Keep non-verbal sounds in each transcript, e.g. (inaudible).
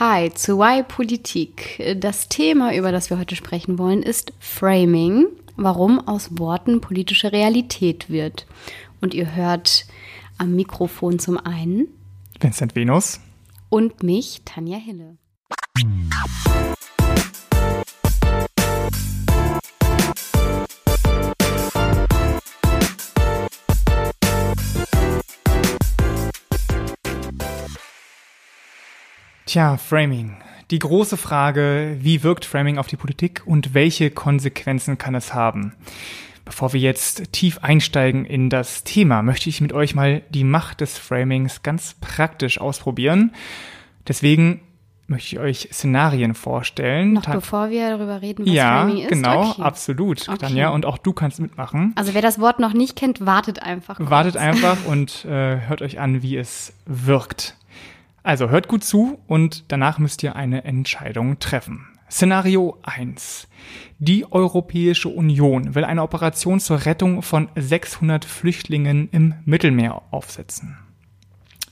Hi zu Why Politik. Das Thema, über das wir heute sprechen wollen, ist Framing, warum aus Worten politische Realität wird. Und ihr hört am Mikrofon zum einen Vincent Venus und mich, Tanja Hille. Tja, Framing. Die große Frage, wie wirkt Framing auf die Politik und welche Konsequenzen kann es haben? Bevor wir jetzt tief einsteigen in das Thema, möchte ich mit euch mal die Macht des Framings ganz praktisch ausprobieren. Deswegen möchte ich euch Szenarien vorstellen. Noch bevor wir darüber reden, was ja, Framing ist? genau, okay. absolut, Okay. Tanja. Und auch du kannst mitmachen. Also wer das Wort noch nicht kennt, wartet einfach. kurz. Wartet einfach (laughs) und äh, hört euch an, wie es wirkt. Also hört gut zu und danach müsst ihr eine Entscheidung treffen. Szenario 1. Die Europäische Union will eine Operation zur Rettung von 600 Flüchtlingen im Mittelmeer aufsetzen.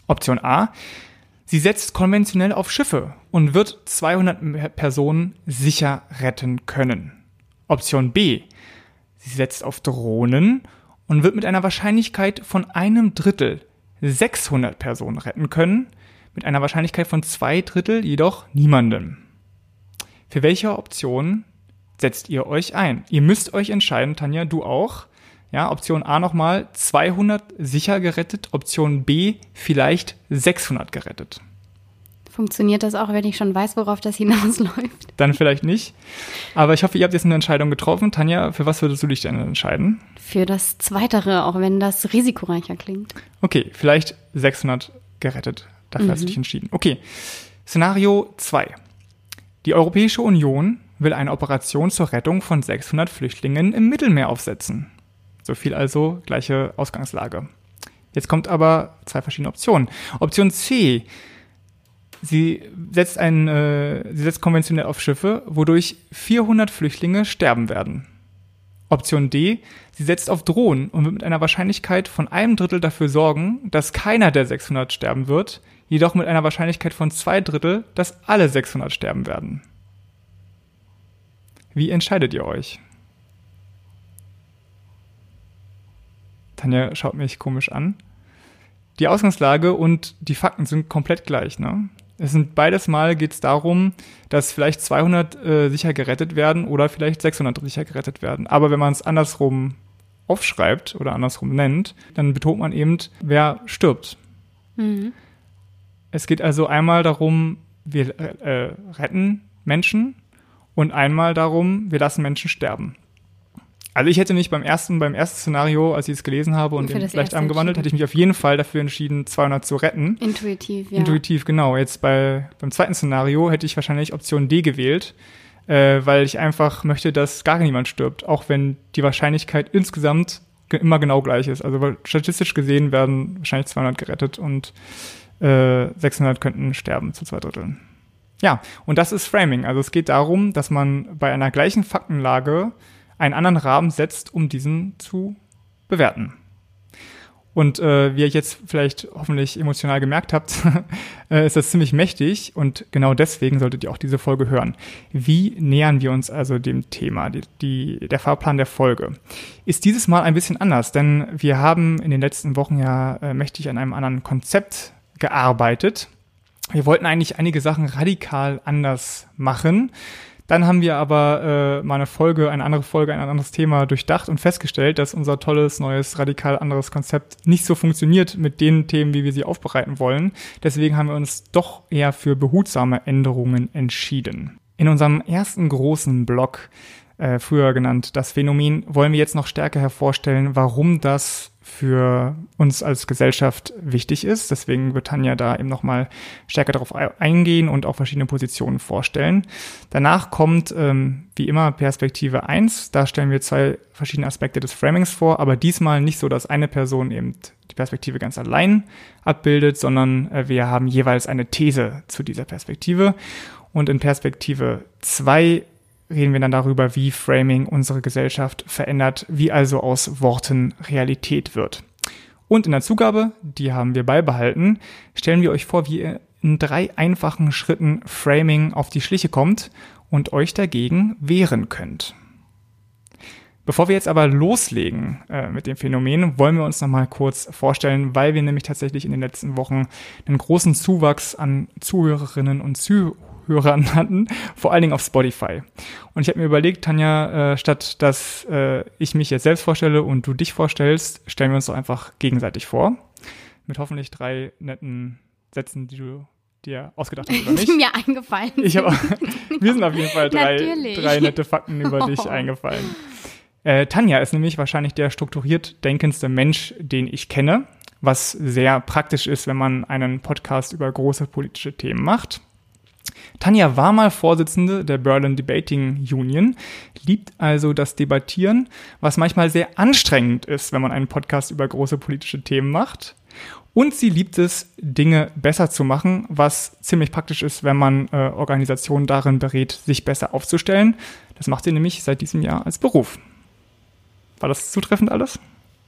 Option A. Sie setzt konventionell auf Schiffe und wird 200 Personen sicher retten können. Option B. Sie setzt auf Drohnen und wird mit einer Wahrscheinlichkeit von einem Drittel 600 Personen retten können, mit einer Wahrscheinlichkeit von zwei Drittel jedoch niemanden. Für welche Option setzt ihr euch ein? Ihr müsst euch entscheiden, Tanja, du auch. Ja, Option A nochmal 200 sicher gerettet, Option B vielleicht 600 gerettet. Funktioniert das auch, wenn ich schon weiß, worauf das hinausläuft? Dann vielleicht nicht. Aber ich hoffe, ihr habt jetzt eine Entscheidung getroffen. Tanja, für was würdest du dich denn entscheiden? Für das Zweitere, auch wenn das risikoreicher klingt. Okay, vielleicht 600 gerettet. Dafür hast du dich entschieden. Okay, Szenario 2. Die Europäische Union will eine Operation zur Rettung von 600 Flüchtlingen im Mittelmeer aufsetzen. So viel also gleiche Ausgangslage. Jetzt kommt aber zwei verschiedene Optionen. Option C. Sie setzt, ein, äh, sie setzt konventionell auf Schiffe, wodurch 400 Flüchtlinge sterben werden. Option D. Sie setzt auf Drohnen und wird mit einer Wahrscheinlichkeit von einem Drittel dafür sorgen, dass keiner der 600 sterben wird, jedoch mit einer Wahrscheinlichkeit von zwei Drittel, dass alle 600 sterben werden. Wie entscheidet ihr euch? Tanja schaut mich komisch an. Die Ausgangslage und die Fakten sind komplett gleich, ne? Es sind beides Mal geht es darum, dass vielleicht 200 äh, sicher gerettet werden oder vielleicht 600 sicher gerettet werden. Aber wenn man es andersrum aufschreibt oder andersrum nennt, dann betont man eben, wer stirbt. Mhm. Es geht also einmal darum, wir äh, retten Menschen und einmal darum, wir lassen Menschen sterben. Also ich hätte mich beim ersten, beim ersten Szenario, als ich es gelesen habe und das vielleicht angewandelt, hätte ich mich auf jeden Fall dafür entschieden, 200 zu retten. Intuitiv, ja. Intuitiv, genau. Jetzt bei, beim zweiten Szenario hätte ich wahrscheinlich Option D gewählt, äh, weil ich einfach möchte, dass gar niemand stirbt, auch wenn die Wahrscheinlichkeit insgesamt ge immer genau gleich ist. Also weil statistisch gesehen werden wahrscheinlich 200 gerettet und äh, 600 könnten sterben zu zwei Dritteln. Ja, und das ist Framing. Also es geht darum, dass man bei einer gleichen Faktenlage einen anderen Rahmen setzt, um diesen zu bewerten. Und äh, wie ihr jetzt vielleicht hoffentlich emotional gemerkt habt, (laughs) äh, ist das ziemlich mächtig und genau deswegen solltet ihr auch diese Folge hören. Wie nähern wir uns also dem Thema, die, die, der Fahrplan der Folge? Ist dieses Mal ein bisschen anders, denn wir haben in den letzten Wochen ja äh, mächtig an einem anderen Konzept gearbeitet. Wir wollten eigentlich einige Sachen radikal anders machen. Dann haben wir aber äh, mal eine Folge, eine andere Folge, ein anderes Thema durchdacht und festgestellt, dass unser tolles, neues, radikal anderes Konzept nicht so funktioniert mit den Themen, wie wir sie aufbereiten wollen. Deswegen haben wir uns doch eher für behutsame Änderungen entschieden. In unserem ersten großen Block, äh, früher genannt das Phänomen, wollen wir jetzt noch stärker hervorstellen, warum das für uns als Gesellschaft wichtig ist. Deswegen wird Tanja da eben nochmal stärker darauf eingehen und auch verschiedene Positionen vorstellen. Danach kommt, ähm, wie immer, Perspektive 1. Da stellen wir zwei verschiedene Aspekte des Framings vor, aber diesmal nicht so, dass eine Person eben die Perspektive ganz allein abbildet, sondern äh, wir haben jeweils eine These zu dieser Perspektive. Und in Perspektive 2 reden wir dann darüber, wie Framing unsere Gesellschaft verändert, wie also aus Worten Realität wird. Und in der Zugabe, die haben wir beibehalten, stellen wir euch vor, wie ihr in drei einfachen Schritten Framing auf die Schliche kommt und euch dagegen wehren könnt. Bevor wir jetzt aber loslegen äh, mit dem Phänomen, wollen wir uns nochmal kurz vorstellen, weil wir nämlich tatsächlich in den letzten Wochen einen großen Zuwachs an Zuhörerinnen und Zuhörern (laughs) hatten, vor allen Dingen auf Spotify. Und ich habe mir überlegt, Tanja, äh, statt dass äh, ich mich jetzt selbst vorstelle und du dich vorstellst, stellen wir uns doch einfach gegenseitig vor. Mit hoffentlich drei netten Sätzen, die du dir ausgedacht hast, oder (laughs) nicht? Die mir eingefallen. Ich hab, (laughs) wir sind auf jeden Fall drei, Natürlich. drei nette Fakten über dich Oh. eingefallen. Äh, Tanja ist nämlich wahrscheinlich der strukturiert denkendste Mensch, den ich kenne, was sehr praktisch ist, wenn man einen Podcast über große politische Themen macht. Tanja war mal Vorsitzende der Berlin Debating Union, liebt also das Debattieren, was manchmal sehr anstrengend ist, wenn man einen Podcast über große politische Themen macht. Und sie liebt es, Dinge besser zu machen, was ziemlich praktisch ist, wenn man äh, Organisationen darin berät, sich besser aufzustellen. Das macht sie nämlich seit diesem Jahr als Beruf. War das zutreffend alles?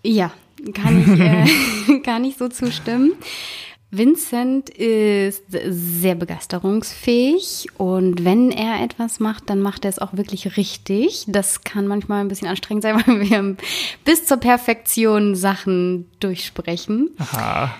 Ja, kann ich, äh, (laughs) kann ich so zustimmen. Vincent ist sehr begeisterungsfähig und wenn er etwas macht, dann macht er es auch wirklich richtig. Das kann manchmal ein bisschen anstrengend sein, (laughs) weil wir bis zur Perfektion Sachen durchsprechen. Aha.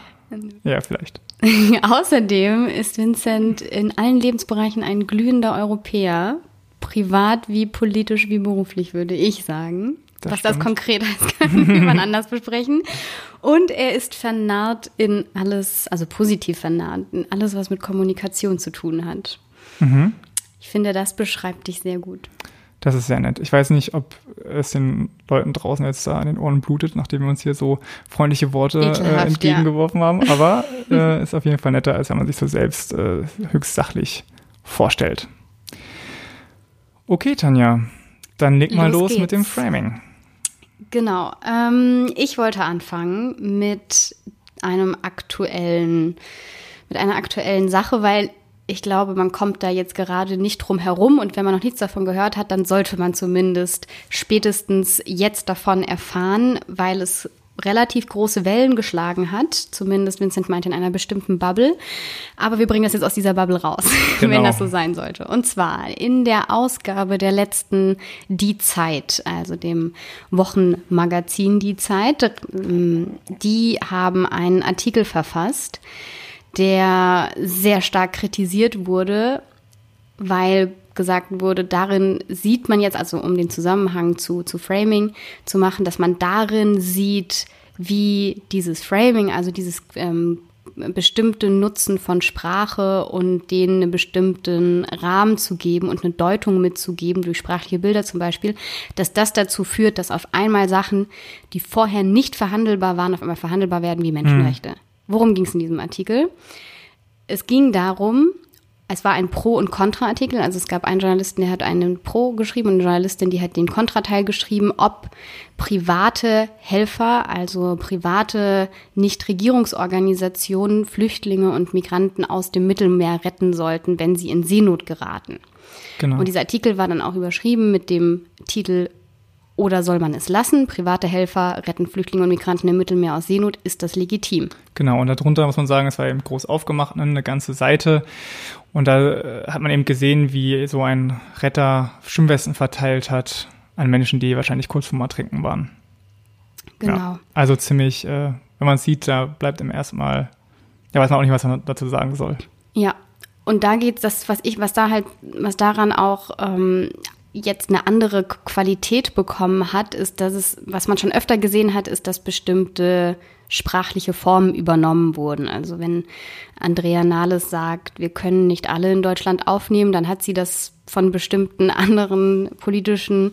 Ja, vielleicht. (laughs) Außerdem ist Vincent in allen Lebensbereichen ein glühender Europäer. Privat wie politisch wie beruflich, würde ich sagen. Das Was das stimmt. konkret heißt, (laughs) kann jemand anders besprechen. Und er ist vernarrt in alles, also positiv vernarrt, in alles, was mit Kommunikation zu tun hat. Mhm. Ich finde, das beschreibt dich sehr gut. Das ist sehr nett. Ich weiß nicht, ob es den Leuten draußen jetzt da an den Ohren blutet, nachdem wir uns hier so freundliche Worte äh, ja. entgegengeworfen haben. Aber (laughs) äh, ist auf jeden Fall netter, als wenn man sich so selbst äh, höchst sachlich vorstellt. Okay, Tanja, dann leg mal Los los, mit dem Framing. Genau. Ähm, ich wollte anfangen mit einem aktuellen, mit einer aktuellen Sache, weil ich glaube, man kommt da jetzt gerade nicht drum herum und wenn man noch nichts davon gehört hat, dann sollte man zumindest spätestens jetzt davon erfahren, weil es relativ große Wellen geschlagen hat. Zumindest Vincent meinte in einer bestimmten Bubble. Aber wir bringen das jetzt aus dieser Bubble raus, (laughs) Genau. wenn das so sein sollte. Und zwar in der Ausgabe der letzten Die Zeit, also dem Wochenmagazin Die Zeit. ähm, Die haben einen Artikel verfasst, der sehr stark kritisiert wurde, weil gesagt wurde, darin sieht man jetzt, also um den Zusammenhang zu, zu Framing zu machen, dass man darin sieht, wie dieses Framing, also dieses ähm, bestimmte Nutzen von Sprache und denen einen bestimmten Rahmen zu geben und eine Deutung mitzugeben, durch sprachliche Bilder zum Beispiel, dass das dazu führt, dass auf einmal Sachen, die vorher nicht verhandelbar waren, auf einmal verhandelbar werden wie Menschenrechte. Worum ging es in diesem Artikel? Es ging darum, es war ein Pro- und Kontra-Artikel. Also es gab einen Journalisten, der hat einen Pro geschrieben und eine Journalistin, die hat den Kontrateil geschrieben, ob private Helfer, also private Nichtregierungsorganisationen Flüchtlinge und Migranten aus dem Mittelmeer retten sollten, wenn sie in Seenot geraten. Genau. Und dieser Artikel war dann auch überschrieben mit dem Titel Oder soll man es lassen? Private Helfer retten Flüchtlinge und Migranten im Mittelmeer aus Seenot. Ist das legitim? Genau, und darunter muss man sagen, es war eben groß aufgemacht, ne, eine ganze Seite. Und da äh, hat man eben gesehen, wie so ein Retter Schwimmwesten verteilt hat an Menschen, die wahrscheinlich kurz vorm Ertrinken waren. Genau. Ja, also ziemlich, äh, wenn man es sieht, da bleibt im ersten Mal, ja, weiß man auch nicht, was man dazu sagen soll. Ja, und da geht's, das, was ich, was da halt, was daran auch ähm, jetzt eine andere Qualität bekommen hat, ist, dass es, was man schon öfter gesehen hat, ist, dass bestimmte sprachliche Formen übernommen wurden. Also wenn Andrea Nahles sagt, wir können nicht alle in Deutschland aufnehmen, dann hat sie das von bestimmten (laughs) anderen politischen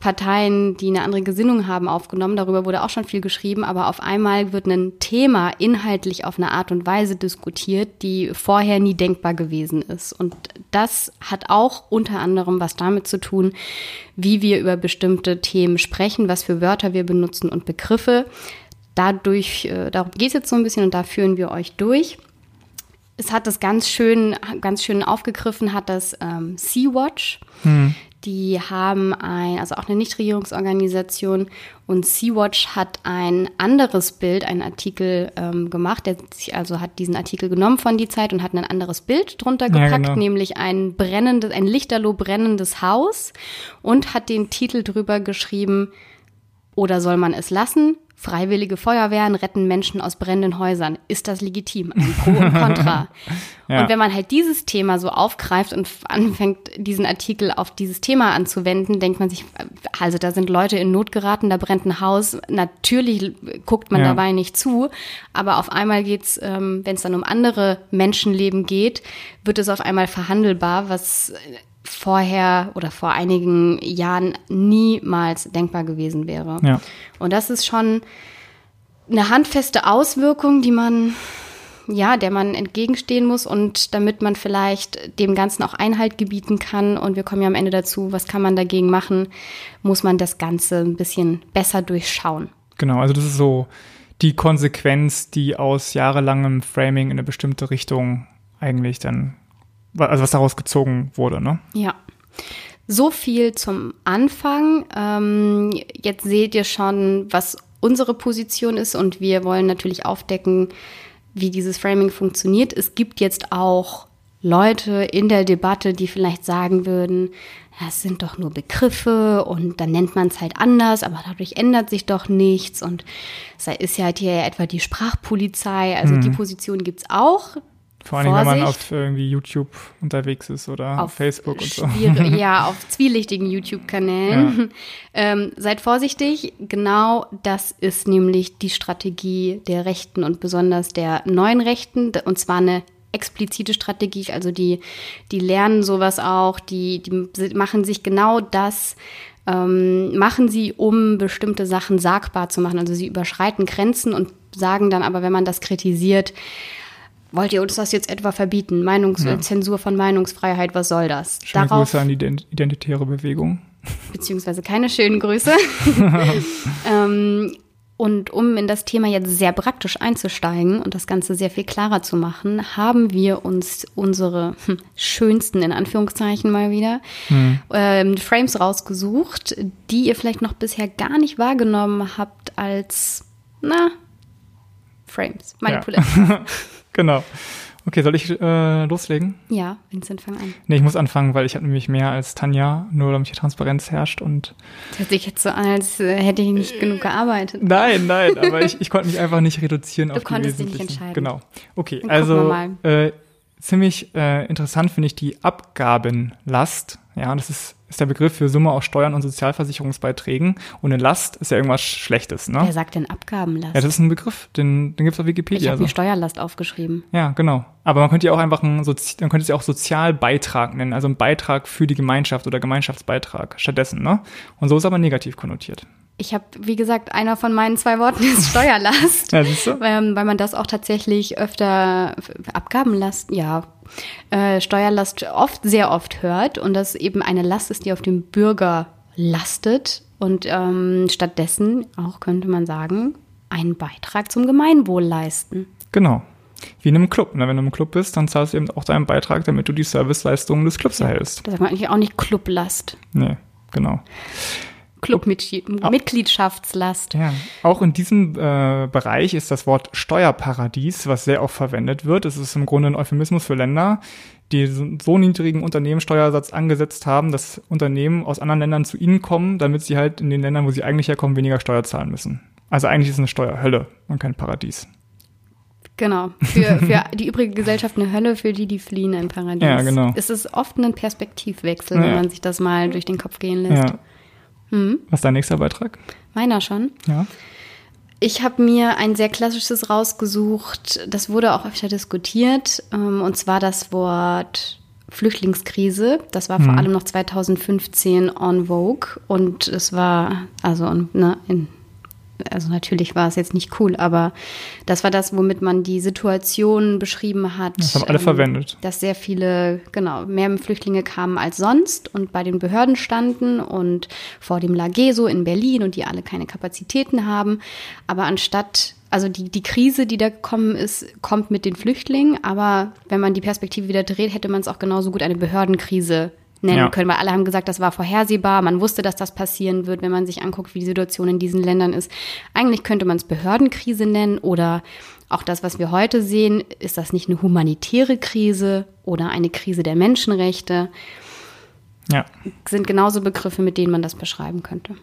Parteien, die eine andere Gesinnung haben, aufgenommen. Darüber wurde auch schon viel geschrieben, aber auf einmal wird ein Thema inhaltlich auf eine Art und Weise diskutiert, die vorher nie denkbar gewesen ist. Und das hat auch unter anderem was damit zu tun, wie wir über bestimmte Themen sprechen, was für Wörter wir benutzen und Begriffe. Dadurch, äh, darum geht es jetzt so ein bisschen und da führen wir euch durch. Es hat das ganz schön, ganz schön aufgegriffen, hat das ähm, Sea-Watch, Die haben ein, also auch eine Nichtregierungsorganisation und Sea-Watch hat ein anderes Bild, einen Artikel ähm, gemacht. Der sich also hat diesen Artikel genommen von die Zeit und hat ein anderes Bild drunter gepackt, ja, genau. nämlich ein brennendes, ein lichterloh brennendes Haus und hat den Titel drüber geschrieben, oder soll man es lassen? Freiwillige Feuerwehren retten Menschen aus brennenden Häusern. Ist das legitim? Ein Pro und Contra. (laughs) ja. Und wenn man halt dieses Thema so aufgreift und anfängt, diesen Artikel auf dieses Thema anzuwenden, denkt man sich, also da sind Leute in Not geraten, da brennt ein Haus. Natürlich guckt man ja. dabei nicht zu, aber auf einmal geht's, ähm, wenn es dann um andere Menschenleben geht, wird es auf einmal verhandelbar, was vorher oder vor einigen Jahren niemals denkbar gewesen wäre. Ja. Und das ist schon eine handfeste Auswirkung, die man ja, der man entgegenstehen muss und damit man vielleicht dem Ganzen auch Einhalt gebieten kann. Und wir kommen ja am Ende dazu, was kann man dagegen machen, muss man das Ganze ein bisschen besser durchschauen. Genau, also das ist so die Konsequenz, die aus jahrelangem Framing in eine bestimmte Richtung eigentlich dann also was daraus gezogen wurde, ne? Ja. So viel zum Anfang. Ähm, jetzt seht ihr schon, was unsere Position ist und wir wollen natürlich aufdecken, wie dieses Framing funktioniert. Es gibt jetzt auch Leute in der Debatte, die vielleicht sagen würden, das sind doch nur Begriffe und dann nennt man es halt anders, aber dadurch ändert sich doch nichts und es ist ja halt hier etwa die Sprachpolizei, also mhm. die Position gibt es auch. Vor allem, wenn man auf irgendwie YouTube unterwegs ist oder auf Facebook und so. (laughs) Ja, auf zwielichtigen YouTube-Kanälen. Ja. (laughs) Ähm, seid vorsichtig. Genau das ist nämlich die Strategie der Rechten und besonders der neuen Rechten. Und zwar eine explizite Strategie. Also die, die lernen sowas auch. Die, die machen sich genau das ähm, machen sie, um bestimmte Sachen sagbar zu machen. Also sie überschreiten Grenzen und sagen dann aber, wenn man das kritisiert, wollt ihr uns das jetzt etwa verbieten? Meinungs ja. Zensur von Meinungsfreiheit, was soll das? Schöne Darauf, Grüße an die identitäre Bewegung. Beziehungsweise keine schönen Grüße. (laughs) ähm, und um in das Thema jetzt sehr praktisch einzusteigen und das Ganze sehr viel klarer zu machen, haben wir uns unsere hm, schönsten, in Anführungszeichen mal wieder, hm. ähm, Frames rausgesucht, die ihr vielleicht noch bisher gar nicht wahrgenommen habt als, na, Frames, Manipulation. Ja. (laughs) genau. Okay, soll ich äh, loslegen? Ja, Vincent, fang an. Nee, ich muss anfangen, weil ich habe nämlich mehr als Tanja, nur damit hier Transparenz herrscht und. Das hört sich jetzt so an, als äh, hätte ich nicht genug gearbeitet. Nein, nein, (laughs) aber ich, ich konnte mich einfach nicht reduzieren du auf die konntest dich nicht entscheiden. Genau. Okay, Dann also äh, ziemlich äh, interessant finde ich die Abgabenlast. Ja, das ist ist der Begriff für Summe aus Steuern und Sozialversicherungsbeiträgen. Und eine Last ist ja irgendwas Schlechtes, ne? Wer sagt denn Abgabenlast? Ja, das ist ein Begriff, den, den gibt es auf Wikipedia. Ich habe mir Steuerlast aufgeschrieben. Ja, genau. Aber man könnte ja auch einfach einen, Sozi man könnte es ja auch Sozialbeitrag nennen, also ein Beitrag für die Gemeinschaft oder Gemeinschaftsbeitrag stattdessen, ne? Und so ist aber negativ konnotiert. Ich habe, wie gesagt, einer von meinen zwei Worten (laughs) ist Steuerlast. ja? Weil, weil man das auch tatsächlich öfter Abgabenlast, ja, äh, Steuerlast oft, sehr oft hört und das eben eine Last ist, die auf dem Bürger lastet und ähm, stattdessen auch könnte man sagen, einen Beitrag zum Gemeinwohl leisten. Genau. Wie in einem Club. Ne? Wenn du im Club bist, dann zahlst du eben auch deinen Beitrag, damit du die Serviceleistungen des Clubs ja, erhältst. Das sagt man eigentlich auch nicht Clublast. Nee, genau. Clubmitgliedschaftslast. Ja, auch in diesem äh, Bereich ist das Wort Steuerparadies, was sehr oft verwendet wird. Es ist im Grunde ein Euphemismus für Länder, die so niedrigen Unternehmenssteuersatz angesetzt haben, dass Unternehmen aus anderen Ländern zu ihnen kommen, damit sie halt in den Ländern, wo sie eigentlich herkommen, weniger Steuer zahlen müssen. Also eigentlich ist es eine Steuerhölle und kein Paradies. Genau. Für, für die übrige Gesellschaft eine Hölle, für die, die fliehen ein Paradies. Ja, genau. Es ist oft ein Perspektivwechsel, ja. wenn man sich das mal durch den Kopf gehen lässt. Ja. Mhm. Was ist dein nächster Beitrag? Meiner schon. Ja. Ich habe mir ein sehr klassisches rausgesucht. Das wurde auch öfter diskutiert. Ähm, und zwar das Wort Flüchtlingskrise. Das war vor mhm. allem noch 2015 on Vogue. Und es war, also ne, in also natürlich war es jetzt nicht cool, aber das war das, womit man die Situation beschrieben hat. Das haben alle ähm, verwendet. Dass sehr viele, genau, mehr Flüchtlinge kamen als sonst und bei den Behörden standen und vor dem Lageso in Berlin und die alle keine Kapazitäten haben. Aber anstatt, also die, die Krise, die da gekommen ist, kommt mit den Flüchtlingen, aber wenn man die Perspektive wieder dreht, hätte man es auch genauso gut eine Behördenkrise nennen Ja. können, weil alle haben gesagt, das war vorhersehbar, man wusste, dass das passieren wird, wenn man sich anguckt, wie die Situation in diesen Ländern ist. Eigentlich könnte man es Behördenkrise nennen oder auch das, was wir heute sehen, ist das nicht eine humanitäre Krise oder eine Krise der Menschenrechte, Ja. sind genauso Begriffe, mit denen man das beschreiben könnte.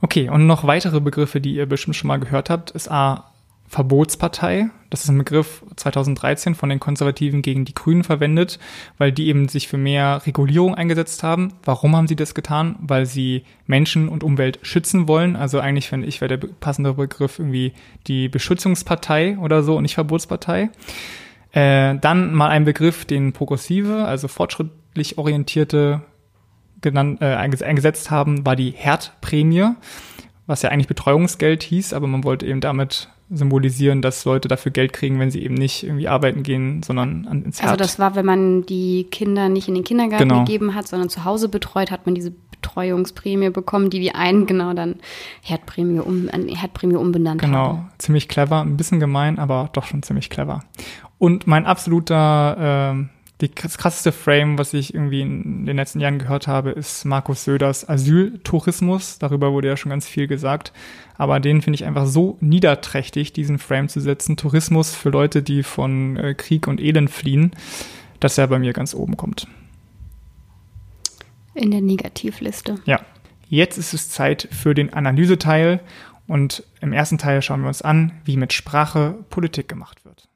Okay, und noch weitere Begriffe, die ihr bestimmt schon mal gehört habt, ist A. Verbotspartei. Das ist ein Begriff 2013 von den Konservativen gegen die Grünen verwendet, weil die eben sich für mehr Regulierung eingesetzt haben. Warum haben sie das getan? Weil sie Menschen und Umwelt schützen wollen. Also eigentlich finde ich, wäre der passende Begriff irgendwie die Beschützungspartei oder so und nicht Verbotspartei. Äh, dann mal ein Begriff, den progressive, also fortschrittlich orientierte genannt, äh, einges- eingesetzt haben, war die Herdprämie, was ja eigentlich Betreuungsgeld hieß, aber man wollte eben damit symbolisieren, dass Leute dafür Geld kriegen, wenn sie eben nicht irgendwie arbeiten gehen, sondern ins Herd. Also das war, wenn man die Kinder nicht in den Kindergarten Genau. gegeben hat, sondern zu Hause betreut, hat man diese Betreuungsprämie bekommen, die die einen genau dann Herdprämie, um, Herdprämie umbenannt Genau, haben. ziemlich clever, ein bisschen gemein, aber doch schon ziemlich clever. Und mein absoluter, ähm, die, das krasseste Frame, was ich irgendwie in den letzten Jahren gehört habe, ist Markus Söders Asyltourismus. Darüber wurde ja schon ganz viel gesagt. Aber den finde ich einfach so niederträchtig, diesen Frame zu setzen. Tourismus für Leute, die von äh, Krieg und Elend fliehen, dass er bei mir ganz oben kommt. In der Negativliste. Ja, jetzt ist es Zeit für den Analyseteil. Und im ersten Teil schauen wir uns an, wie mit Sprache Politik gemacht wird.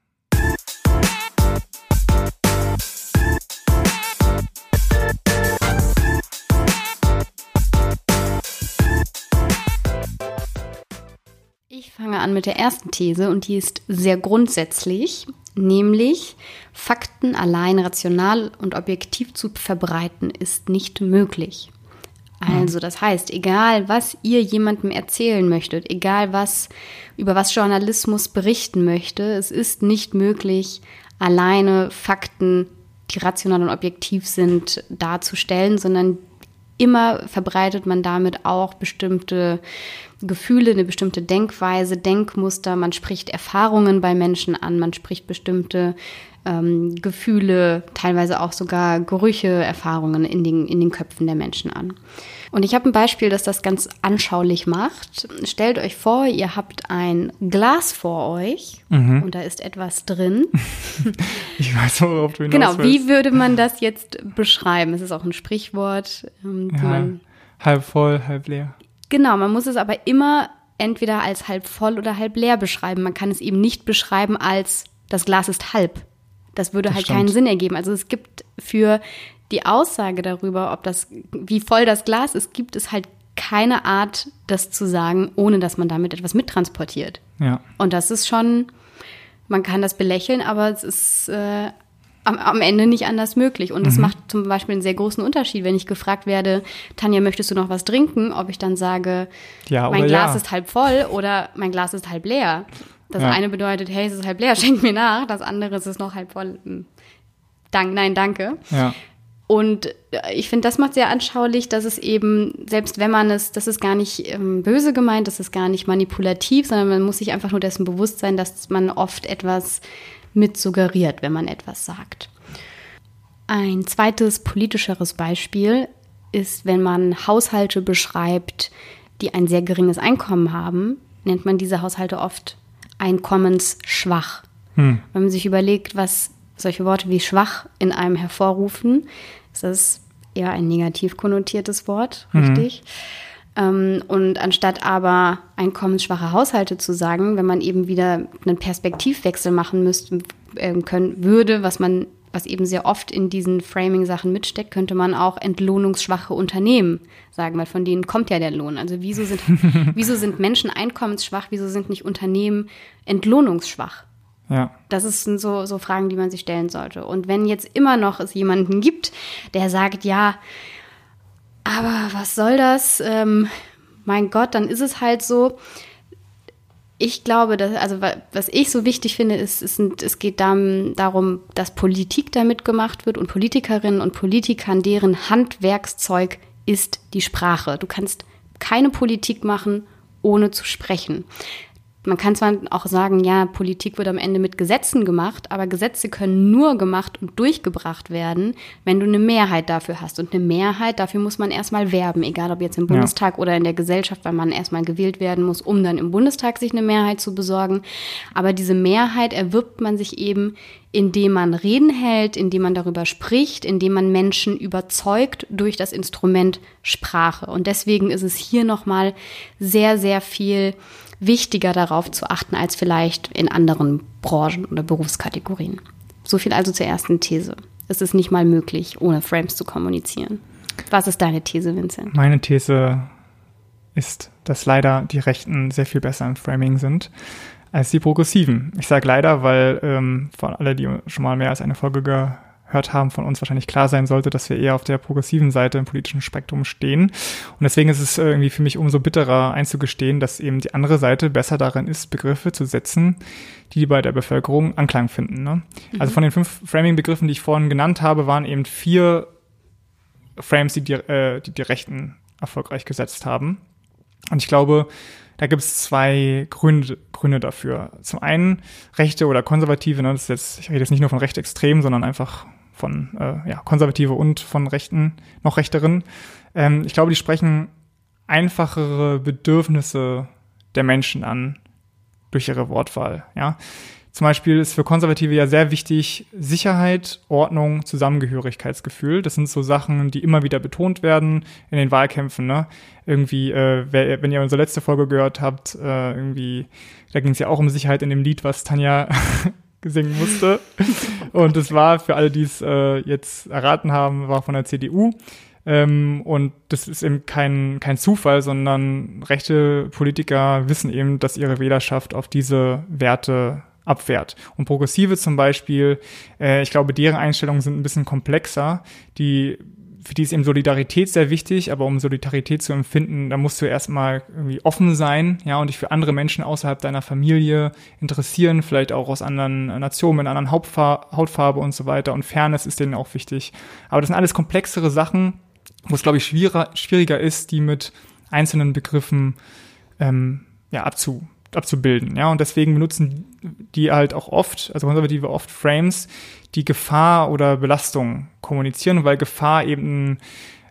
Fange an mit der ersten These und die ist sehr grundsätzlich, nämlich Fakten allein rational und objektiv zu verbreiten ist nicht möglich. Also das heißt, egal was ihr jemandem erzählen möchtet, egal was über was Journalismus berichten möchte, es ist nicht möglich, alleine Fakten, die rational und objektiv sind, darzustellen, sondern immer verbreitet man damit auch bestimmte Gefühle, eine bestimmte Denkweise, Denkmuster, man spricht Erfahrungen bei Menschen an, man spricht bestimmte ähm, Gefühle, teilweise auch sogar Gerüche, Erfahrungen in den, in den Köpfen der Menschen an. Und ich habe ein Beispiel, das das ganz anschaulich macht. Stellt euch vor, ihr habt ein Glas vor euch und da ist etwas drin. (laughs) Ich weiß, worauf du hinaus Genau, wie würde man das jetzt beschreiben? Es ist auch ein Sprichwort, ähm, Ja, halb voll, halb leer. Genau, man muss es aber immer entweder als halb voll oder halb leer beschreiben. Man kann es eben nicht beschreiben als das Glas ist halb. Das würde Das halt stimmt. keinen Sinn ergeben. Also es gibt für die Aussage darüber, ob das, wie voll das Glas ist, gibt es halt keine Art, das zu sagen, ohne dass man damit etwas mittransportiert. Ja. Und das ist schon, man kann das belächeln, aber es ist äh, am, am Ende nicht anders möglich. Und es macht zum Beispiel einen sehr großen Unterschied, wenn ich gefragt werde, Tanja, möchtest du noch was trinken? Ob ich dann sage, Ja mein Glas ja. ist halb voll oder mein Glas ist halb leer. Das Ja. eine bedeutet, hey, es ist halb leer, (laughs) schenk mir nach. Das andere ist es noch halb voll. Hm. Dank, nein, danke. Ja. Und äh, ich finde, das macht sehr anschaulich, dass es eben, selbst wenn man es, das ist gar nicht ähm, böse gemeint, das ist gar nicht manipulativ, sondern man muss sich einfach nur dessen bewusst sein, dass man oft etwas mit suggeriert, wenn man etwas sagt. Ein zweites politischeres Beispiel ist, wenn man Haushalte beschreibt, die ein sehr geringes Einkommen haben, nennt man diese Haushalte oft einkommensschwach. Wenn man sich überlegt, was solche Worte wie schwach in einem hervorrufen, ist das eher ein negativ konnotiertes Wort, richtig? Ähm, und anstatt aber einkommensschwache Haushalte zu sagen, wenn man eben wieder einen Perspektivwechsel machen müsste, ähm, können, würde, was man, was eben sehr oft in diesen Framing-Sachen mitsteckt, könnte man auch entlohnungsschwache Unternehmen sagen, weil von denen kommt ja der Lohn. Also wieso sind, (laughs) wieso sind Menschen einkommensschwach, wieso sind nicht Unternehmen entlohnungsschwach? Ja. Das sind so, so Fragen, die man sich stellen sollte. Und wenn jetzt immer noch es jemanden gibt, der sagt, ja, aber was soll das? Ähm, mein Gott, dann ist es halt so. Ich glaube, dass, also wa- was ich so wichtig finde, ist, sind, es geht darum, dass Politik damit gemacht wird und Politikerinnen und Politikern, deren Handwerkszeug ist die Sprache. Du kannst keine Politik machen, ohne zu sprechen. Man kann zwar auch sagen, ja, Politik wird am Ende mit Gesetzen gemacht, aber Gesetze können nur gemacht und durchgebracht werden, wenn du eine Mehrheit dafür hast. Und eine Mehrheit, dafür muss man erstmal werben, egal ob jetzt im Bundestag ja. oder in der Gesellschaft, weil man erstmal gewählt werden muss, um dann im Bundestag sich eine Mehrheit zu besorgen. Aber diese Mehrheit erwirbt man sich eben, indem man Reden hält, indem man darüber spricht, indem man Menschen überzeugt durch das Instrument Sprache. Und deswegen ist es hier nochmal sehr, sehr viel wichtiger darauf zu achten als vielleicht in anderen Branchen oder Berufskategorien. So viel also zur ersten These. Es ist nicht mal möglich, ohne Frames zu kommunizieren. Was ist deine These, Vincent? Meine These ist, dass leider die Rechten sehr viel besser im Framing sind als die Progressiven. Ich sage leider, weil ähm, von alle, die schon mal mehr als eine Folge gehört haben, von uns wahrscheinlich klar sein sollte, dass wir eher auf der progressiven Seite im politischen Spektrum stehen. Und deswegen ist es irgendwie für mich umso bitterer einzugestehen, dass eben die andere Seite besser darin ist, Begriffe zu setzen, die bei der Bevölkerung Anklang finden. Ne? Mhm. Also von den fünf Framing-Begriffen, die ich vorhin genannt habe, waren eben vier Frames, die die, äh, die, die Rechten erfolgreich gesetzt haben. Und ich glaube, da gibt es zwei Gründe, Gründe dafür. Zum einen Rechte oder Konservative, ne, das ist jetzt, ich rede jetzt nicht nur von Rechtsextremen, sondern einfach von äh, ja, Konservative und von Rechten, noch Rechteren. Ähm, ich glaube, die sprechen einfachere Bedürfnisse der Menschen an durch ihre Wortwahl. Ja, zum Beispiel ist für Konservative ja sehr wichtig Sicherheit, Ordnung, Zusammengehörigkeitsgefühl. Das sind so Sachen, die immer wieder betont werden in den Wahlkämpfen. Ne? Irgendwie, äh, wer, wenn ihr unsere letzte Folge gehört habt, äh, irgendwie, da ging es ja auch um Sicherheit in dem Lied, was Tanja (laughs) singen musste. Und es war für alle, die es äh, jetzt erraten haben, war von der CDU. Ähm, und das ist eben kein, kein Zufall, sondern rechte Politiker wissen eben, dass ihre Wählerschaft auf diese Werte abwehrt. Und Progressive zum Beispiel, äh, ich glaube, deren Einstellungen sind ein bisschen komplexer. Die, für die ist eben Solidarität sehr wichtig, aber um Solidarität zu empfinden, da musst du erstmal irgendwie offen sein, ja, und dich für andere Menschen außerhalb deiner Familie interessieren, vielleicht auch aus anderen Nationen, mit anderen Hauptfar Hautfarbe und so weiter. Und Fairness ist denen auch wichtig. Aber das sind alles komplexere Sachen, wo es, glaube ich, schwieriger, schwieriger ist, die mit einzelnen Begriffen ähm, ja, abzu, abzubilden. Ja, und deswegen benutzen die halt auch oft, also Konservative oft Frames, die Gefahr oder Belastung kommunizieren, weil Gefahr eben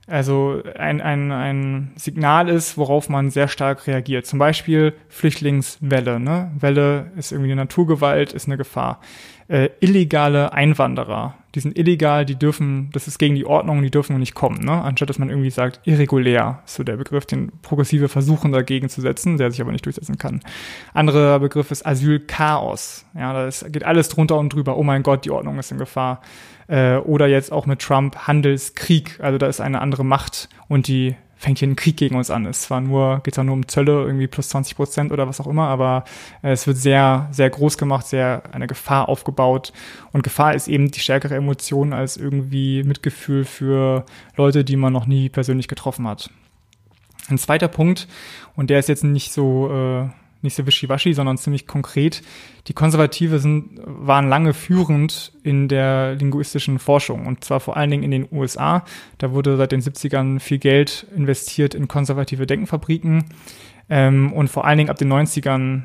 also ein, ein, ein Signal ist, worauf man sehr stark reagiert. Zum Beispiel Flüchtlingswelle. Ne? Welle ist irgendwie eine Naturgewalt, ist eine Gefahr äh, illegale Einwanderer. Die sind illegal, die dürfen, das ist gegen die Ordnung, die dürfen nicht kommen, ne? Anstatt dass man irgendwie sagt, irregulär, so der Begriff, den Progressive versuchen dagegen zu setzen, der sich aber nicht durchsetzen kann. Anderer Begriff ist Asylchaos. Ja, da geht alles drunter und drüber. Oh mein Gott, die Ordnung ist in Gefahr. Äh, oder jetzt auch mit Trump Handelskrieg. Also da ist eine andere Macht und die fängt hier ein Krieg gegen uns an. Es zwar nur, geht zwar nur um Zölle, irgendwie plus 20 Prozent oder was auch immer, aber äh, es wird sehr, sehr groß gemacht, sehr eine Gefahr aufgebaut. Und Gefahr ist eben die stärkere Emotion als irgendwie Mitgefühl für Leute, die man noch nie persönlich getroffen hat. Ein zweiter Punkt, und der ist jetzt nicht so äh, nicht so wischiwaschi, sondern ziemlich konkret. Die Konservative sind, waren lange führend in der linguistischen Forschung und zwar vor allen Dingen in den USA. Da wurde seit den 70ern viel Geld investiert in konservative Denkenfabriken ähm, und vor allen Dingen ab den 90ern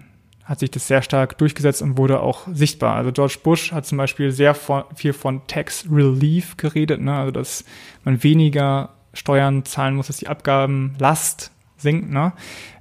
hat sich das sehr stark durchgesetzt und wurde auch sichtbar. Also George Bush hat zum Beispiel sehr von, viel von Tax Relief geredet, ne? also dass man weniger Steuern zahlen muss, dass die Abgabenlast singt, ne?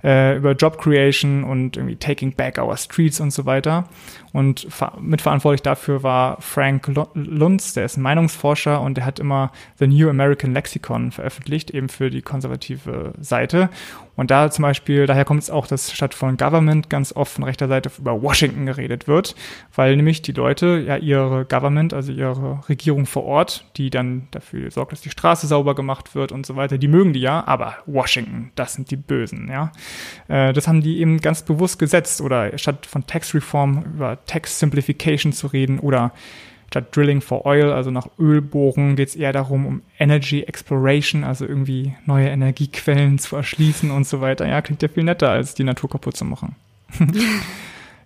Äh, über Job Creation und irgendwie Taking Back Our Streets und so weiter. Und mitverantwortlich dafür war Frank Luntz, der ist ein Meinungsforscher und der hat immer The New American Lexicon veröffentlicht, eben für die konservative Seite. Und da zum Beispiel, daher kommt es auch, dass statt von Government ganz oft von rechter Seite über Washington geredet wird, weil nämlich die Leute ja ihre Government, also ihre Regierung vor Ort, die dann dafür sorgt, dass die Straße sauber gemacht wird und so weiter, die mögen die ja, aber Washington, das sind die Bösen, ja. Äh, das haben die eben ganz bewusst gesetzt oder statt von Tax Reform über Tax Simplification zu reden oder statt Drilling for Oil, also nach Öl bohren, geht es eher darum, um Energy Exploration, also irgendwie neue Energiequellen zu erschließen und so weiter. Ja, klingt ja viel netter, als die Natur kaputt zu machen. (laughs)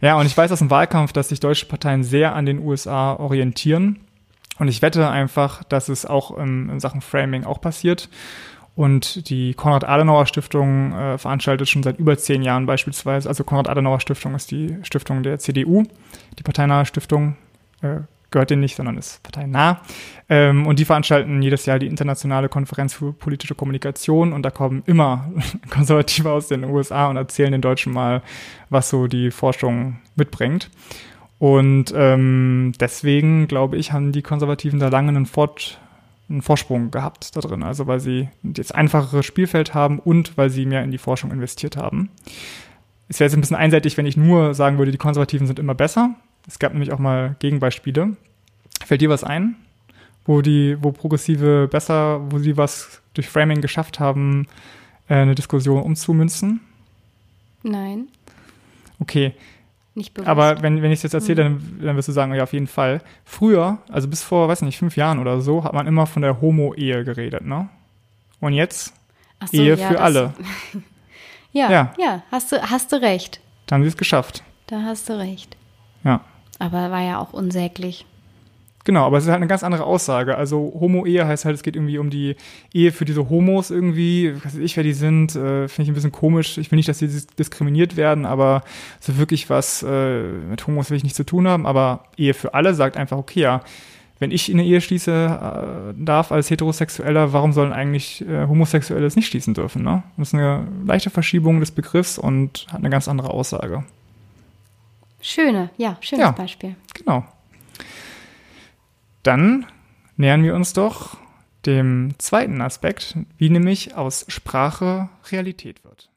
ja, und ich weiß aus dem Wahlkampf, dass sich deutsche Parteien sehr an den USA orientieren. Und ich wette einfach, dass es auch in Sachen Framing auch passiert. Und die Konrad-Adenauer-Stiftung äh, veranstaltet schon seit über zehn Jahren beispielsweise, also Konrad-Adenauer-Stiftung ist die Stiftung der CDU, die parteinahe Stiftung, äh, gehört denen nicht, sondern ist parteinah. Ähm, und die veranstalten jedes Jahr die Internationale Konferenz für politische Kommunikation und da kommen immer (laughs) Konservative aus den USA und erzählen den Deutschen mal, was so die Forschung mitbringt. Und ähm, deswegen, glaube ich, haben die Konservativen da lange einen, Fort, einen Vorsprung gehabt da drin. Also weil sie jetzt einfacheres Spielfeld haben und weil sie mehr in die Forschung investiert haben. Es wäre jetzt ein bisschen einseitig, wenn ich nur sagen würde, die Konservativen sind immer besser. Es gab nämlich auch mal Gegenbeispiele. Fällt dir was ein, wo die, wo Progressive besser, wo sie was durch Framing geschafft haben, äh, eine Diskussion umzumünzen? Nein. Okay. Nicht bewusst. Aber wenn, wenn ich es jetzt erzähle, dann, dann wirst du sagen, ja, auf jeden Fall. Früher, also bis vor, weiß nicht, fünf Jahren oder so, hat man immer von der Homo-Ehe geredet, ne? Und jetzt so, Ehe ja, für alle. (laughs) Ja, Ja. ja, hast, du, hast du recht. Da haben sie es geschafft. Da hast du recht. Ja. Aber war ja auch unsäglich. Genau, aber es ist halt eine ganz andere Aussage. Also Homo-Ehe heißt halt, es geht irgendwie um die Ehe für diese Homos irgendwie. Was weiß ich, wer die sind, äh, finde ich ein bisschen komisch. Ich will nicht, dass sie dis- diskriminiert werden, aber so wirklich was äh, mit Homos will ich nicht zu tun haben. Aber Ehe für alle sagt einfach, okay, ja, wenn ich eine Ehe schließe äh, darf als Heterosexueller, warum sollen eigentlich äh, Homosexuelle es nicht schließen dürfen? Ne? Das ist eine leichte Verschiebung des Begriffs und hat eine ganz andere Aussage. Schöne, ja, schönes Ja. Beispiel. Genau. Dann nähern wir uns doch dem zweiten Aspekt, wie nämlich aus Sprache Realität wird.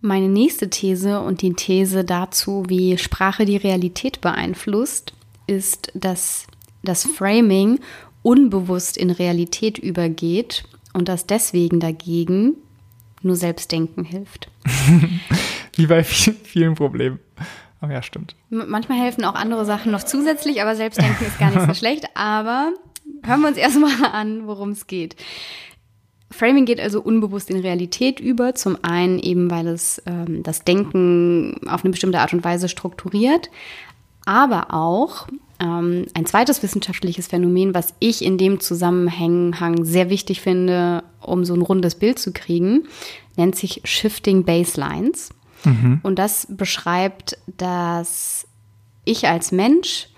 Meine nächste These und die These dazu, wie Sprache die Realität beeinflusst, ist, dass das Framing unbewusst in Realität übergeht und dass deswegen dagegen nur Selbstdenken hilft. (laughs) Wie bei vi- vielen Problemen. Aber ja, stimmt. Manchmal helfen auch andere Sachen noch zusätzlich, aber Selbstdenken ist gar nicht so (laughs) schlecht. Aber hören wir uns erstmal (laughs) an, worum es geht. Framing geht also unbewusst in Realität über. Zum einen eben, weil es ähm, das Denken auf eine bestimmte Art und Weise strukturiert, aber auch ähm, ein zweites wissenschaftliches Phänomen, was ich in dem Zusammenhang sehr wichtig finde, um so ein rundes Bild zu kriegen, nennt sich Shifting Baselines. Und das beschreibt, dass ich als Mensch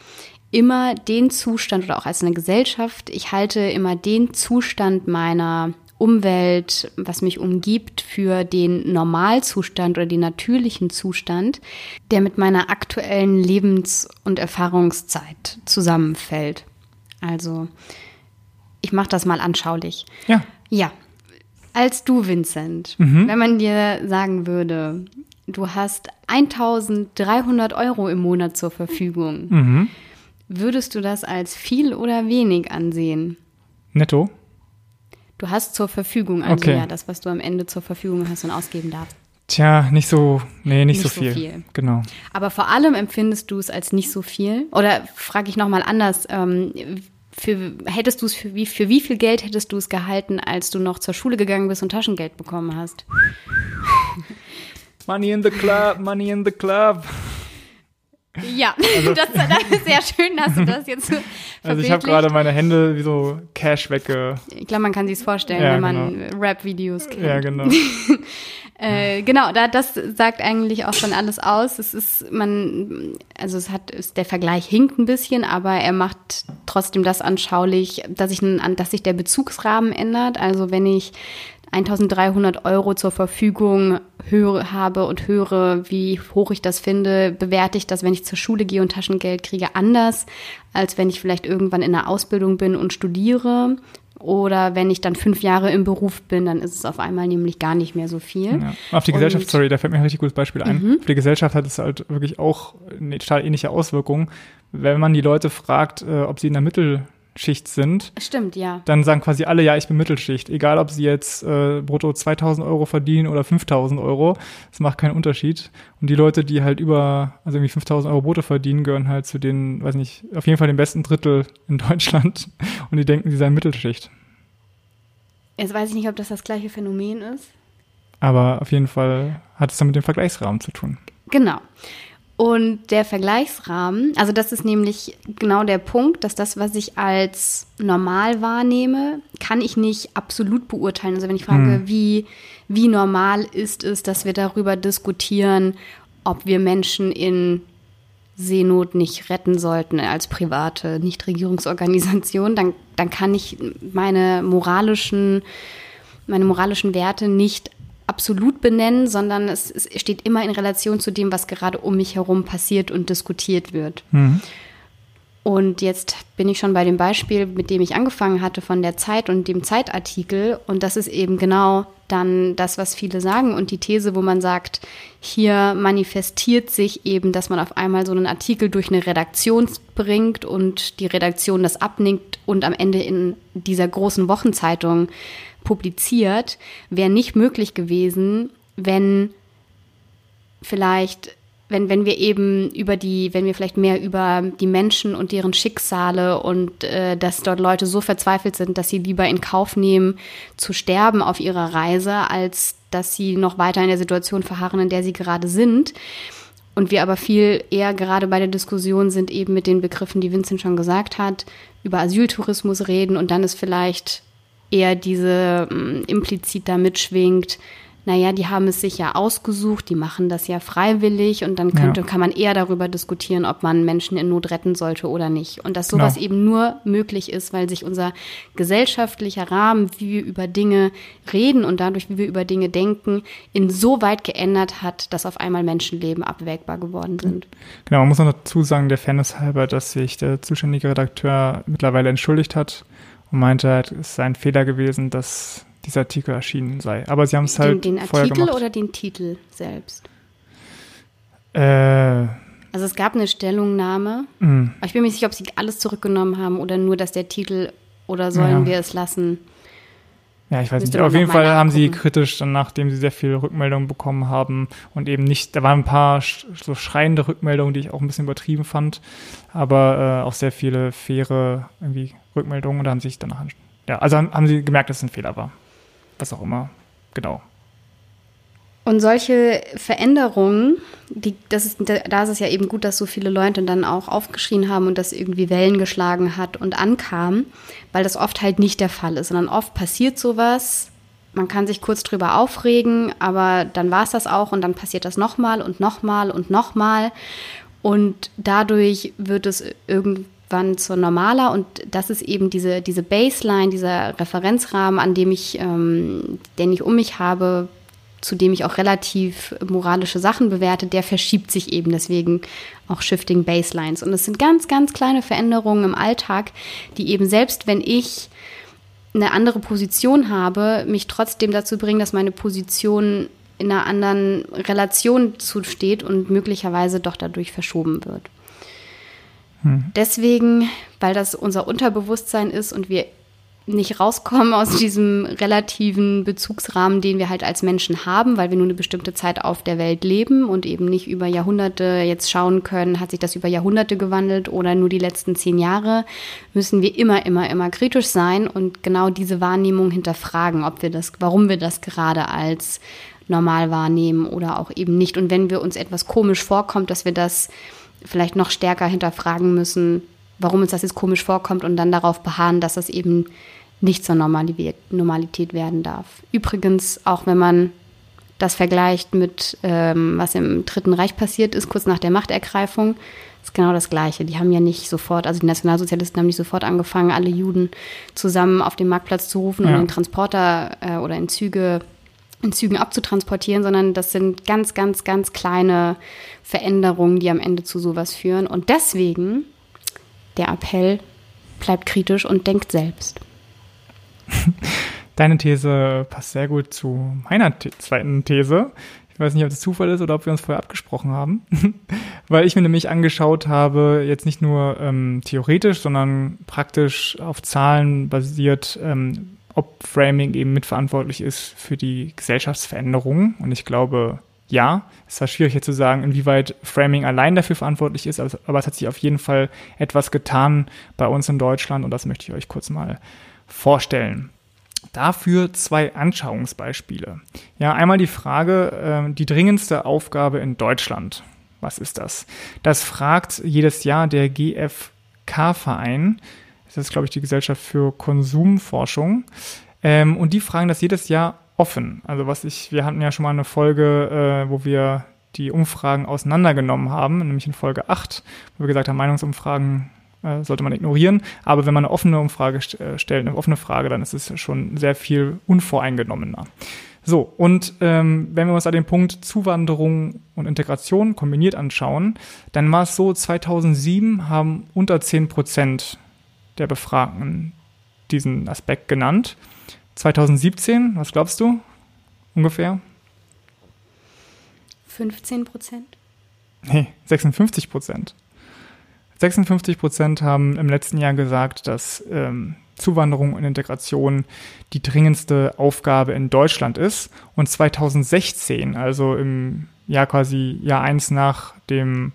immer den Zustand oder auch als eine Gesellschaft, ich halte immer den Zustand meiner Umwelt, was mich umgibt, für den Normalzustand oder den natürlichen Zustand, der mit meiner aktuellen Lebens- und Erfahrungszeit zusammenfällt. Also, ich mache das mal anschaulich. Ja. Ja, als du, Vincent, wenn man dir sagen würde, du hast 1300 Euro im Monat zur Verfügung, würdest du das als viel oder wenig ansehen? Netto. Du hast zur Verfügung, also Okay. ja, das, was du am Ende zur Verfügung hast und ausgeben darfst. Tja, nicht so, nee, nicht, Nicht so, so viel. viel. Genau. Aber vor allem empfindest du es als nicht so viel? Oder frage ich nochmal anders, ähm, für, hättest du es für wie, für wie viel Geld hättest du es gehalten, als du noch zur Schule gegangen bist und Taschengeld bekommen hast? Money in the club, money in the club. Ja, (laughs) das, das ist sehr schön, dass du das jetzt so (laughs) Also ich habe gerade meine Hände wie so Cash wegge... Ich glaube, man kann sich vorstellen, Ja, wenn man Rap-Videos kennt. Ja, genau. (laughs) Äh, genau, da, das sagt eigentlich auch schon alles aus. Es ist, man, also es hat, ist, der Vergleich hinkt ein bisschen, aber er macht trotzdem das anschaulich, dass ein, dass sich der Bezugsrahmen ändert. Also wenn ich 1300 Euro zur Verfügung höre, habe und höre, wie hoch ich das finde, bewerte ich das, wenn ich zur Schule gehe und Taschengeld kriege, anders, als wenn ich vielleicht irgendwann in der Ausbildung bin und studiere. Oder wenn ich dann fünf Jahre im Beruf bin, dann ist es auf einmal nämlich gar nicht mehr so viel. Ja. Auf die Und- Gesellschaft, sorry, da fällt mir ein richtig gutes Beispiel ein. Auf die Gesellschaft hat es halt wirklich auch eine total ähnliche Auswirkung. Wenn man die Leute fragt, äh, ob sie in der Mittelschicht sind, Stimmt, ja. dann sagen quasi alle, ja, ich bin Mittelschicht. Egal, ob sie jetzt äh, brutto 2000 Euro verdienen oder 5000 Euro, das macht keinen Unterschied. Und die Leute, die halt über, also irgendwie 5000 Euro brutto verdienen, gehören halt zu den, weiß nicht, auf jeden Fall den besten Drittel in (laughs) Deutschland. Und die denken, sie seien Mittelschicht. Jetzt weiß ich nicht, ob das das gleiche Phänomen ist. Aber auf jeden Fall hat es dann mit dem Vergleichsrahmen zu tun. Genau. Und der Vergleichsrahmen, also das ist nämlich genau der Punkt, dass das, was ich als normal wahrnehme, kann ich nicht absolut beurteilen. Also wenn ich frage, hm. wie, wie normal ist es, dass wir darüber diskutieren, ob wir Menschen in Seenot nicht retten sollten als private Nichtregierungsorganisation, dann, dann kann ich meine moralischen, meine moralischen Werte nicht absolut benennen, sondern es, es, steht immer in Relation zu dem, was gerade um mich herum passiert und diskutiert wird. Mhm. Und jetzt bin ich schon bei dem Beispiel, mit dem ich angefangen hatte von der Zeit und dem Zeitartikel. Und das ist eben genau dann das, was viele sagen und die These, wo man sagt, hier manifestiert sich eben, dass man auf einmal so einen Artikel durch eine Redaktion bringt und die Redaktion das abnickt und am Ende in dieser großen Wochenzeitung publiziert, wäre nicht möglich gewesen, wenn vielleicht wenn, wenn wir eben über die, wenn wir vielleicht mehr über die Menschen und deren Schicksale und äh, dass dort Leute so verzweifelt sind, dass sie lieber in Kauf nehmen, zu sterben auf ihrer Reise, als dass sie noch weiter in der Situation verharren, in der sie gerade sind. Und wir aber viel eher gerade bei der Diskussion sind eben mit den Begriffen, die Vincent schon gesagt hat, über Asyltourismus reden und dann ist vielleicht eher diese ähm, implizit da mitschwingt, naja, die haben es sich ja ausgesucht, die machen das ja freiwillig und dann könnte, ja. kann man eher darüber diskutieren, ob man Menschen in Not retten sollte oder nicht. Und dass sowas genau. eben nur möglich ist, weil sich unser gesellschaftlicher Rahmen, wie wir über Dinge reden und dadurch, wie wir über Dinge denken, insoweit geändert hat, dass auf einmal Menschenleben abwägbar geworden sind. Genau, man muss noch dazu sagen, der Fairness halber, dass sich der zuständige Redakteur mittlerweile entschuldigt hat und meinte, es sei ein Fehler gewesen, dass dieser Artikel erschienen sei. Aber sie haben es halt. Den, den Artikel oder den Titel selbst? Äh. Also es gab eine Stellungnahme. Mh. Aber ich bin mir nicht sicher, ob sie alles zurückgenommen haben oder nur, dass der Titel oder sollen ja. wir es lassen. Ja, ich weiß nicht. Auf jeden Fall haben sie kritisch, dann nachdem sie sehr viele Rückmeldungen bekommen haben und eben nicht, da waren ein paar so schreiende Rückmeldungen, die ich auch ein bisschen übertrieben fand, aber äh, auch sehr viele faire irgendwie Rückmeldungen und da haben sie sich danach, ja, also haben sie gemerkt, dass es ein Fehler war. Was auch immer. Genau. Und solche Veränderungen, die, das ist, da ist es ja eben gut, dass so viele Leute dann auch aufgeschrien haben und das irgendwie Wellen geschlagen hat und ankam, weil das oft halt nicht der Fall ist, sondern oft passiert sowas, man kann sich kurz drüber aufregen, aber dann war es das auch und dann passiert das nochmal und nochmal und nochmal. Und dadurch wird es irgendwann zur normaler und das ist eben diese, diese Baseline, dieser Referenzrahmen, an dem ich, ähm, den ich um mich habe, zu dem ich auch relativ moralische Sachen bewerte, der verschiebt sich eben deswegen auch Shifting Baselines. Und es sind ganz, ganz kleine Veränderungen im Alltag, die eben selbst wenn ich eine andere Position habe, mich trotzdem dazu bringen, dass meine Position in einer anderen Relation zusteht und möglicherweise doch dadurch verschoben wird. Hm. Deswegen, weil das unser Unterbewusstsein ist und wir nicht rauskommen aus diesem relativen Bezugsrahmen, den wir halt als Menschen haben, weil wir nur eine bestimmte Zeit auf der Welt leben und eben nicht über Jahrhunderte jetzt schauen können, hat sich das über Jahrhunderte gewandelt oder nur die letzten zehn Jahre, müssen wir immer, immer, immer kritisch sein und genau diese Wahrnehmung hinterfragen, ob wir das, warum wir das gerade als normal wahrnehmen oder auch eben nicht. Und wenn wir uns etwas komisch vorkommt, dass wir das vielleicht noch stärker hinterfragen müssen, warum uns das jetzt komisch vorkommt und dann darauf beharren, dass das eben nicht zur Normalität werden darf. Übrigens, auch wenn man das vergleicht mit, ähm, was im Dritten Reich passiert ist, kurz nach der Machtergreifung, ist genau das Gleiche. Die haben ja nicht sofort, also die Nationalsozialisten haben nicht sofort angefangen, alle Juden zusammen auf den Marktplatz zu rufen ja. und in Transporter äh, oder in Züge in Zügen abzutransportieren, sondern das sind ganz, ganz, ganz kleine Veränderungen, die am Ende zu sowas führen. Und deswegen der Appell, bleibt kritisch und denkt selbst. (laughs) Deine These passt sehr gut zu meiner zweiten These. Ich weiß nicht, ob das Zufall ist oder ob wir uns vorher abgesprochen haben. (laughs) Weil ich mir nämlich angeschaut habe, jetzt nicht nur ähm, theoretisch, sondern praktisch auf Zahlen basiert, ähm, ob Framing eben mitverantwortlich ist für die Gesellschaftsveränderung. Und ich glaube, ja. Es war schwierig hier zu sagen, inwieweit Framing allein dafür verantwortlich ist, aber es hat sich auf jeden Fall etwas getan bei uns in Deutschland und das möchte ich euch kurz mal vorstellen. Dafür zwei Anschauungsbeispiele. Ja, einmal die Frage, äh, die dringendste Aufgabe in Deutschland. Was ist das? Das fragt jedes Jahr der GfK-Verein. Das ist, glaube ich, die Gesellschaft für Konsumforschung. Ähm, und die fragen das jedes Jahr offen. Also was ich, wir hatten ja schon mal eine Folge, äh, wo wir die Umfragen auseinandergenommen haben, nämlich in Folge 8, wo wir gesagt haben, Meinungsumfragen äh, sollte man ignorieren. Aber wenn man eine offene Umfrage st äh, stellt, eine offene Frage, dann ist es schon sehr viel unvoreingenommener. So, und ähm, wenn wir uns da den Punkt Zuwanderung und Integration kombiniert anschauen, dann war es so, 2007 haben unter 10 Prozent der Befragten diesen Aspekt genannt. 2017, was glaubst du ungefähr? 15 Prozent? Nee, 56 Prozent. 56 Prozent haben im letzten Jahr gesagt, dass ähm, Zuwanderung und Integration die dringendste Aufgabe in Deutschland ist. Und 2016, also im Jahr quasi Jahr eins nach dem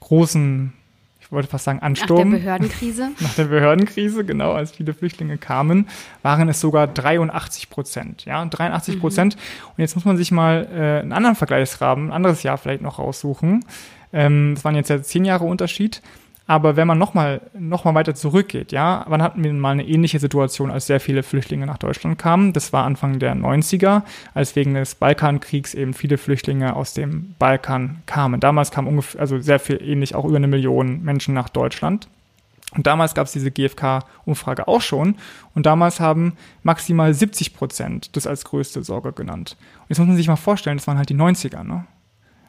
großen, ich wollte fast sagen, Ansturm. Nach der Behördenkrise. (laughs) nach der Behördenkrise, genau, als viele Flüchtlinge kamen, waren es sogar 83 Prozent. Ja, 83 Prozent. Mhm. Und jetzt muss man sich mal äh, einen anderen Vergleichsrahmen, ein anderes Jahr vielleicht noch raussuchen. Ähm, das waren jetzt ja zehn Jahre Unterschied. Aber wenn man nochmal noch mal weiter zurückgeht, ja, wann hatten wir mal eine ähnliche Situation, als sehr viele Flüchtlinge nach Deutschland kamen? Das war Anfang der 90er, als wegen des Balkankriegs eben viele Flüchtlinge aus dem Balkan kamen. Damals kamen ungefähr, also sehr viel ähnlich, auch über eine Million Menschen nach Deutschland. Und damals gab es diese GfK-Umfrage auch schon. Und damals haben maximal 70 Prozent das als größte Sorge genannt. Und jetzt muss man sich mal vorstellen, das waren halt die 90er, ne?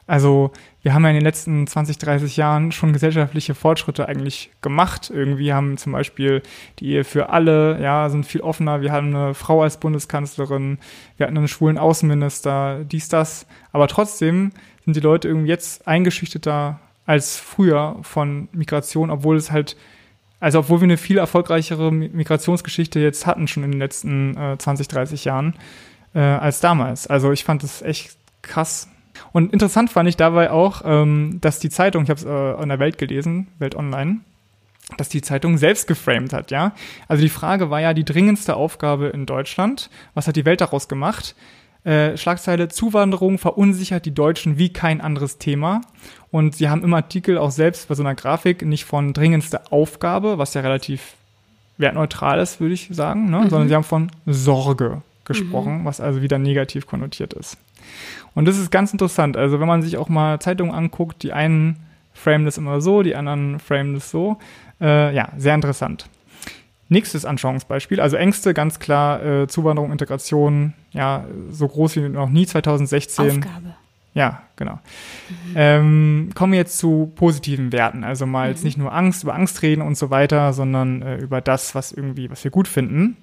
Also wir haben ja in den letzten 20, 30 Jahren schon gesellschaftliche Fortschritte eigentlich gemacht. Irgendwie haben zum Beispiel die Ehe für alle, ja, sind viel offener. Wir haben eine Frau als Bundeskanzlerin, wir hatten einen schwulen Außenminister, dies, das. Aber trotzdem sind die Leute irgendwie jetzt eingeschüchterter als früher von Migration, obwohl es halt, also obwohl wir eine viel erfolgreichere Migrationsgeschichte jetzt hatten, schon in den letzten äh, 20, 30 Jahren, äh, als damals. Also ich fand das echt krass und interessant fand ich dabei auch, ähm, dass die Zeitung, ich habe es äh, in der Welt gelesen, Welt Online, dass die Zeitung selbst geframed hat, ja. Also die Frage war ja die dringendste Aufgabe in Deutschland. Was hat die Welt daraus gemacht? Äh, Schlagzeile Zuwanderung verunsichert die Deutschen wie kein anderes Thema. Und sie haben im Artikel auch selbst bei so einer Grafik nicht von dringendste Aufgabe, was ja relativ wertneutral ist, würde ich sagen, ne? Mhm. sondern sie haben von Sorge gesprochen, mhm. was also wieder negativ konnotiert ist. Und das ist ganz interessant. Also wenn man sich auch mal Zeitungen anguckt, die einen frame das immer so, die anderen frame das so. Äh, ja, sehr interessant. Nächstes Anschauungsbeispiel, also Ängste, ganz klar, äh, Zuwanderung, Integration, ja, so groß wie noch nie 2016. Aufgabe. Ja, genau. Mhm. Ähm, kommen wir jetzt zu positiven Werten. Also mal mhm. jetzt nicht nur Angst, über Angst reden und so weiter, sondern äh, über das, was irgendwie, was wir gut finden.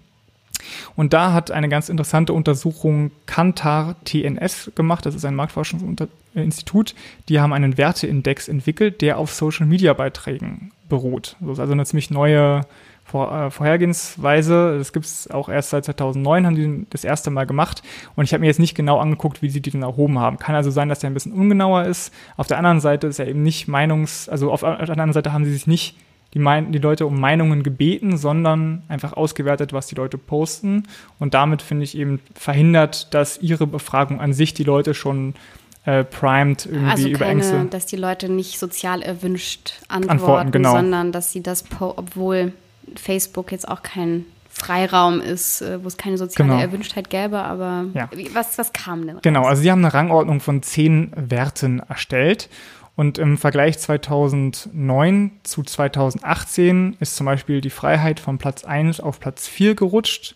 Und da hat eine ganz interessante Untersuchung Kantar TNS gemacht. Das ist ein Marktforschungsinstitut. Die haben einen Werteindex entwickelt, der auf Social Media Beiträgen beruht. Das ist also eine ziemlich neue Vor äh, Vorhergehensweise. Das gibt es auch erst seit 2009, haben die das erste Mal gemacht. Und ich habe mir jetzt nicht genau angeguckt, wie sie die denn erhoben haben. Kann also sein, dass der ein bisschen ungenauer ist. Auf der anderen Seite ist er eben nicht Meinungs-, also auf der anderen Seite haben sie sich nicht die, mein, die Leute um Meinungen gebeten, sondern einfach ausgewertet, was die Leute posten. Und damit finde ich eben verhindert, dass ihre Befragung an sich die Leute schon äh, primed irgendwie also über keine, Ängste. dass die Leute nicht sozial erwünscht antworten, antworten genau. sondern dass sie das, obwohl Facebook jetzt auch kein Freiraum ist, äh, wo es keine soziale genau. Erwünschtheit gäbe, aber ja. was, was kam denn? Raus? Genau, also sie haben eine Rangordnung von zehn Werten erstellt und im Vergleich 2009 zu 2018 ist zum Beispiel die Freiheit von Platz 1 auf Platz 4 gerutscht.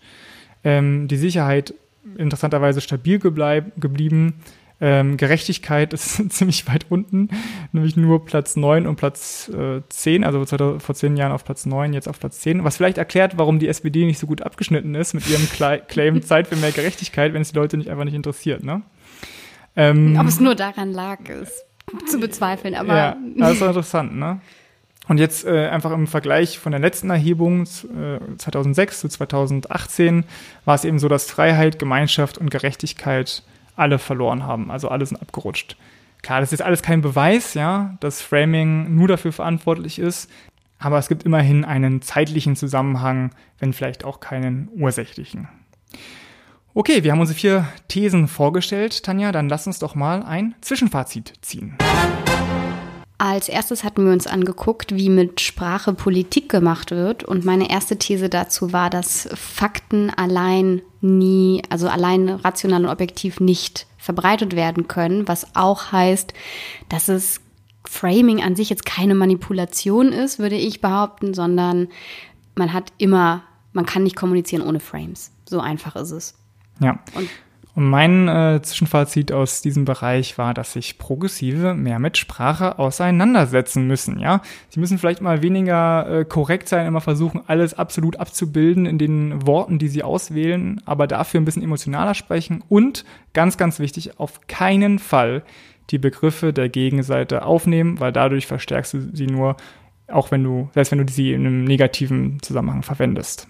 Ähm, die Sicherheit interessanterweise stabil geblieben. Ähm, Gerechtigkeit (laughs) ist ziemlich weit unten, nämlich nur Platz 9 und Platz äh, 10, also vor zehn Jahren auf Platz 9, jetzt auf Platz 10. Was vielleicht erklärt, warum die SPD nicht so gut abgeschnitten ist mit ihrem (laughs) Claim Zeit für mehr Gerechtigkeit, wenn es die Leute nicht einfach nicht interessiert. Ne? Ähm, Ob es nur daran lag, ist zu bezweifeln, aber. Ja, das ist interessant, ne? Und jetzt äh, einfach im Vergleich von der letzten Erhebung äh, 2006 zu 2018 war es eben so, dass Freiheit, Gemeinschaft und Gerechtigkeit alle verloren haben. Also alle sind abgerutscht. Klar, das ist alles kein Beweis, ja, dass Framing nur dafür verantwortlich ist. Aber es gibt immerhin einen zeitlichen Zusammenhang, wenn vielleicht auch keinen ursächlichen. Okay, wir haben unsere vier Thesen vorgestellt, Tanja. Dann lass uns doch mal ein Zwischenfazit ziehen. Als erstes hatten wir uns angeguckt, wie mit Sprache Politik gemacht wird. Und meine erste These dazu war, dass Fakten allein nie, also allein rational und objektiv nicht verbreitet werden können, was auch heißt, dass es Framing an sich jetzt keine Manipulation ist, würde ich behaupten, sondern man hat immer, man kann nicht kommunizieren ohne Frames. So einfach ist es. Ja. Und und mein äh, Zwischenfazit aus diesem Bereich war, dass sich Progressive mehr mit Sprache auseinandersetzen müssen. Ja, sie müssen vielleicht mal weniger äh, korrekt sein, immer versuchen, alles absolut abzubilden in den Worten, die sie auswählen, aber dafür ein bisschen emotionaler sprechen und ganz, ganz wichtig, auf keinen Fall die Begriffe der Gegenseite aufnehmen, weil dadurch verstärkst du sie nur, auch wenn du, selbst wenn du sie in einem negativen Zusammenhang verwendest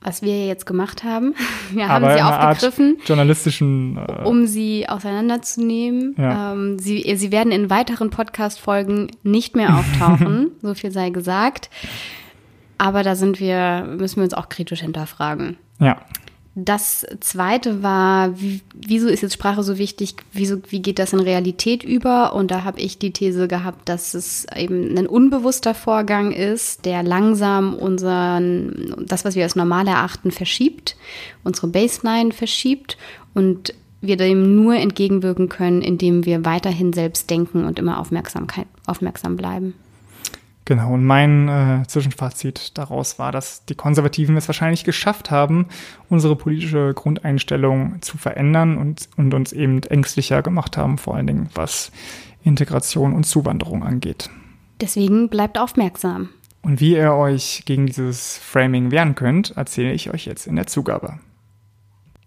was wir jetzt gemacht haben. (laughs) Wir haben sie aufgegriffen, journalistischen, äh um sie auseinanderzunehmen. Ja. Ähm, sie, sie werden in weiteren Podcast-Folgen nicht mehr auftauchen, (laughs) so viel sei gesagt. Aber da sind wir, müssen wir uns auch kritisch hinterfragen. Ja. Das zweite war, wie, wieso ist jetzt Sprache so wichtig? Wieso, wie geht das in Realität über? Und da habe ich die These gehabt, dass es eben ein unbewusster Vorgang ist, der langsam unseren, das, was wir als normal erachten, verschiebt, unsere Baseline verschiebt und wir dem nur entgegenwirken können, indem wir weiterhin selbst denken und immer Aufmerksamkeit, aufmerksam bleiben. Genau, und mein äh, Zwischenfazit daraus war, dass die Konservativen es wahrscheinlich geschafft haben, unsere politische Grundeinstellung zu verändern und, und uns eben ängstlicher gemacht haben, vor allen Dingen was Integration und Zuwanderung angeht. Deswegen bleibt aufmerksam. Und wie ihr euch gegen dieses Framing wehren könnt, erzähle ich euch jetzt in der Zugabe.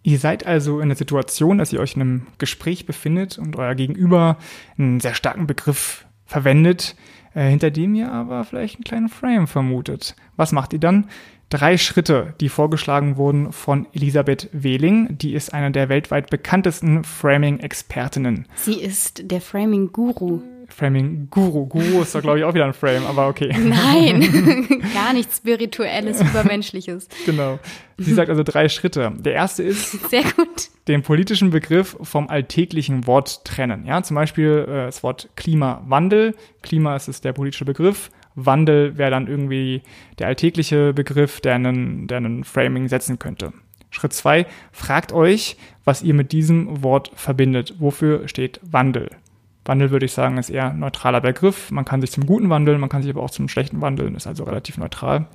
Ihr seid also in der Situation, dass ihr euch in einem Gespräch befindet und euer Gegenüber einen sehr starken Begriff verwendet, äh, hinter dem ihr aber vielleicht einen kleinen Frame vermutet. Was macht ihr dann? Drei Schritte, die vorgeschlagen wurden von Elisabeth Wehling. Die ist eine der weltweit bekanntesten Framing-Expertinnen. Sie ist der Framing-Guru. Framing Guru. Guru ist doch, glaube ich, auch wieder ein Frame, aber okay. (laughs) Nein, (laughs) gar nichts Spirituelles, Übermenschliches. Genau. Sie sagt also drei Schritte. Der erste ist, (laughs) Sehr gut. den politischen Begriff vom alltäglichen Wort trennen. Ja, zum Beispiel äh, das Wort Klimawandel. Klima ist es der politische Begriff. Wandel wäre dann irgendwie der alltägliche Begriff, der einen, der einen Framing setzen könnte. Schritt zwei: Fragt euch, was ihr mit diesem Wort verbindet. Wofür steht Wandel? Wandel würde ich sagen, ist eher ein neutraler Begriff. Man kann sich zum Guten wandeln, man kann sich aber auch zum Schlechten wandeln, ist also relativ neutral.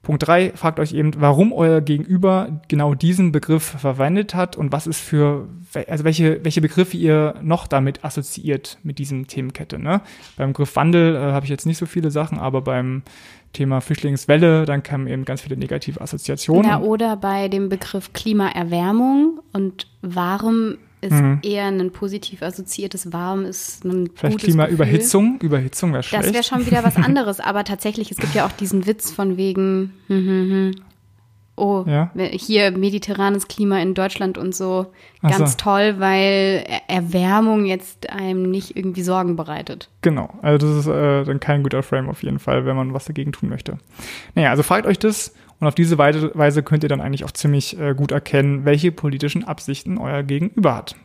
Punkt drei: fragt euch eben, warum euer Gegenüber genau diesen Begriff verwendet hat und was ist für, also welche, welche Begriffe ihr noch damit assoziiert mit diesem Themenkette. Ne? Beim Begriff Wandel äh, habe ich jetzt nicht so viele Sachen, aber beim Thema Flüchtlingswelle, dann kamen eben ganz viele negative Assoziationen. Ja, oder bei dem Begriff Klimaerwärmung und warum ist mhm. eher ein positiv assoziiertes Warm, ist ein Vielleicht Klimaüberhitzung, Überhitzung wäre schlecht. Das wäre schon wieder was (laughs) anderes, aber tatsächlich, es gibt ja auch diesen Witz von wegen, hm, hm, hm, oh, ja? hier mediterranes Klima in Deutschland und so, ganz so. toll, weil Erwärmung jetzt einem nicht irgendwie Sorgen bereitet. Genau, also das ist äh, dann kein guter Frame auf jeden Fall, wenn man was dagegen tun möchte. Naja, also fragt euch das und auf diese Weise könnt ihr dann eigentlich auch ziemlich äh, gut erkennen, welche politischen Absichten euer Gegenüber hat.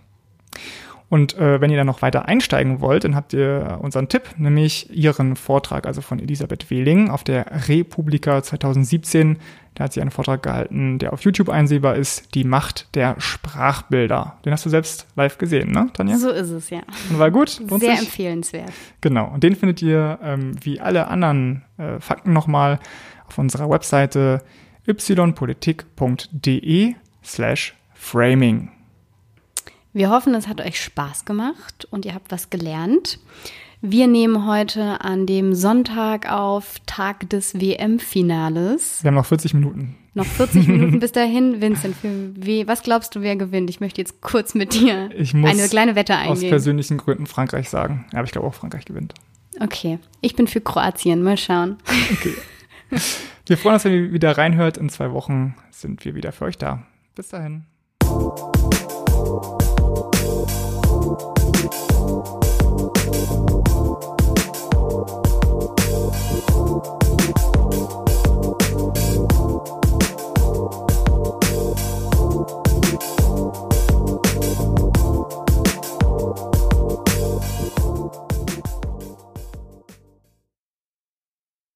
Und äh, wenn ihr dann noch weiter einsteigen wollt, dann habt ihr unseren Tipp, nämlich ihren Vortrag, also von Elisabeth Wehling auf der Republika 2017. Da hat sie einen Vortrag gehalten, der auf YouTube einsehbar ist, die Macht der Sprachbilder. Den hast du selbst live gesehen, ne, Tanja? So ist es, ja. Und war gut? Sehr empfehlenswert. Genau. Und den findet ihr, ähm, wie alle anderen äh, Fakten nochmal, auf unserer Webseite ypolitik.de slash framing. Wir hoffen, es hat euch Spaß gemacht und ihr habt was gelernt. Wir nehmen heute an dem Sonntag auf, Tag des WM-Finales. Wir haben noch 40 Minuten. Noch 40 Minuten (laughs) bis dahin. Vincent, was glaubst du, wer gewinnt? Ich möchte jetzt kurz mit dir eine kleine Wette eingehen. aus persönlichen Gründen Frankreich sagen. Ja, aber ich glaube auch, Frankreich gewinnt. Okay, ich bin für Kroatien. Mal schauen. Okay. (laughs) (laughs) Wir freuen uns, wenn ihr wieder reinhört. In zwei Wochen sind wir wieder für euch da. Bis dahin.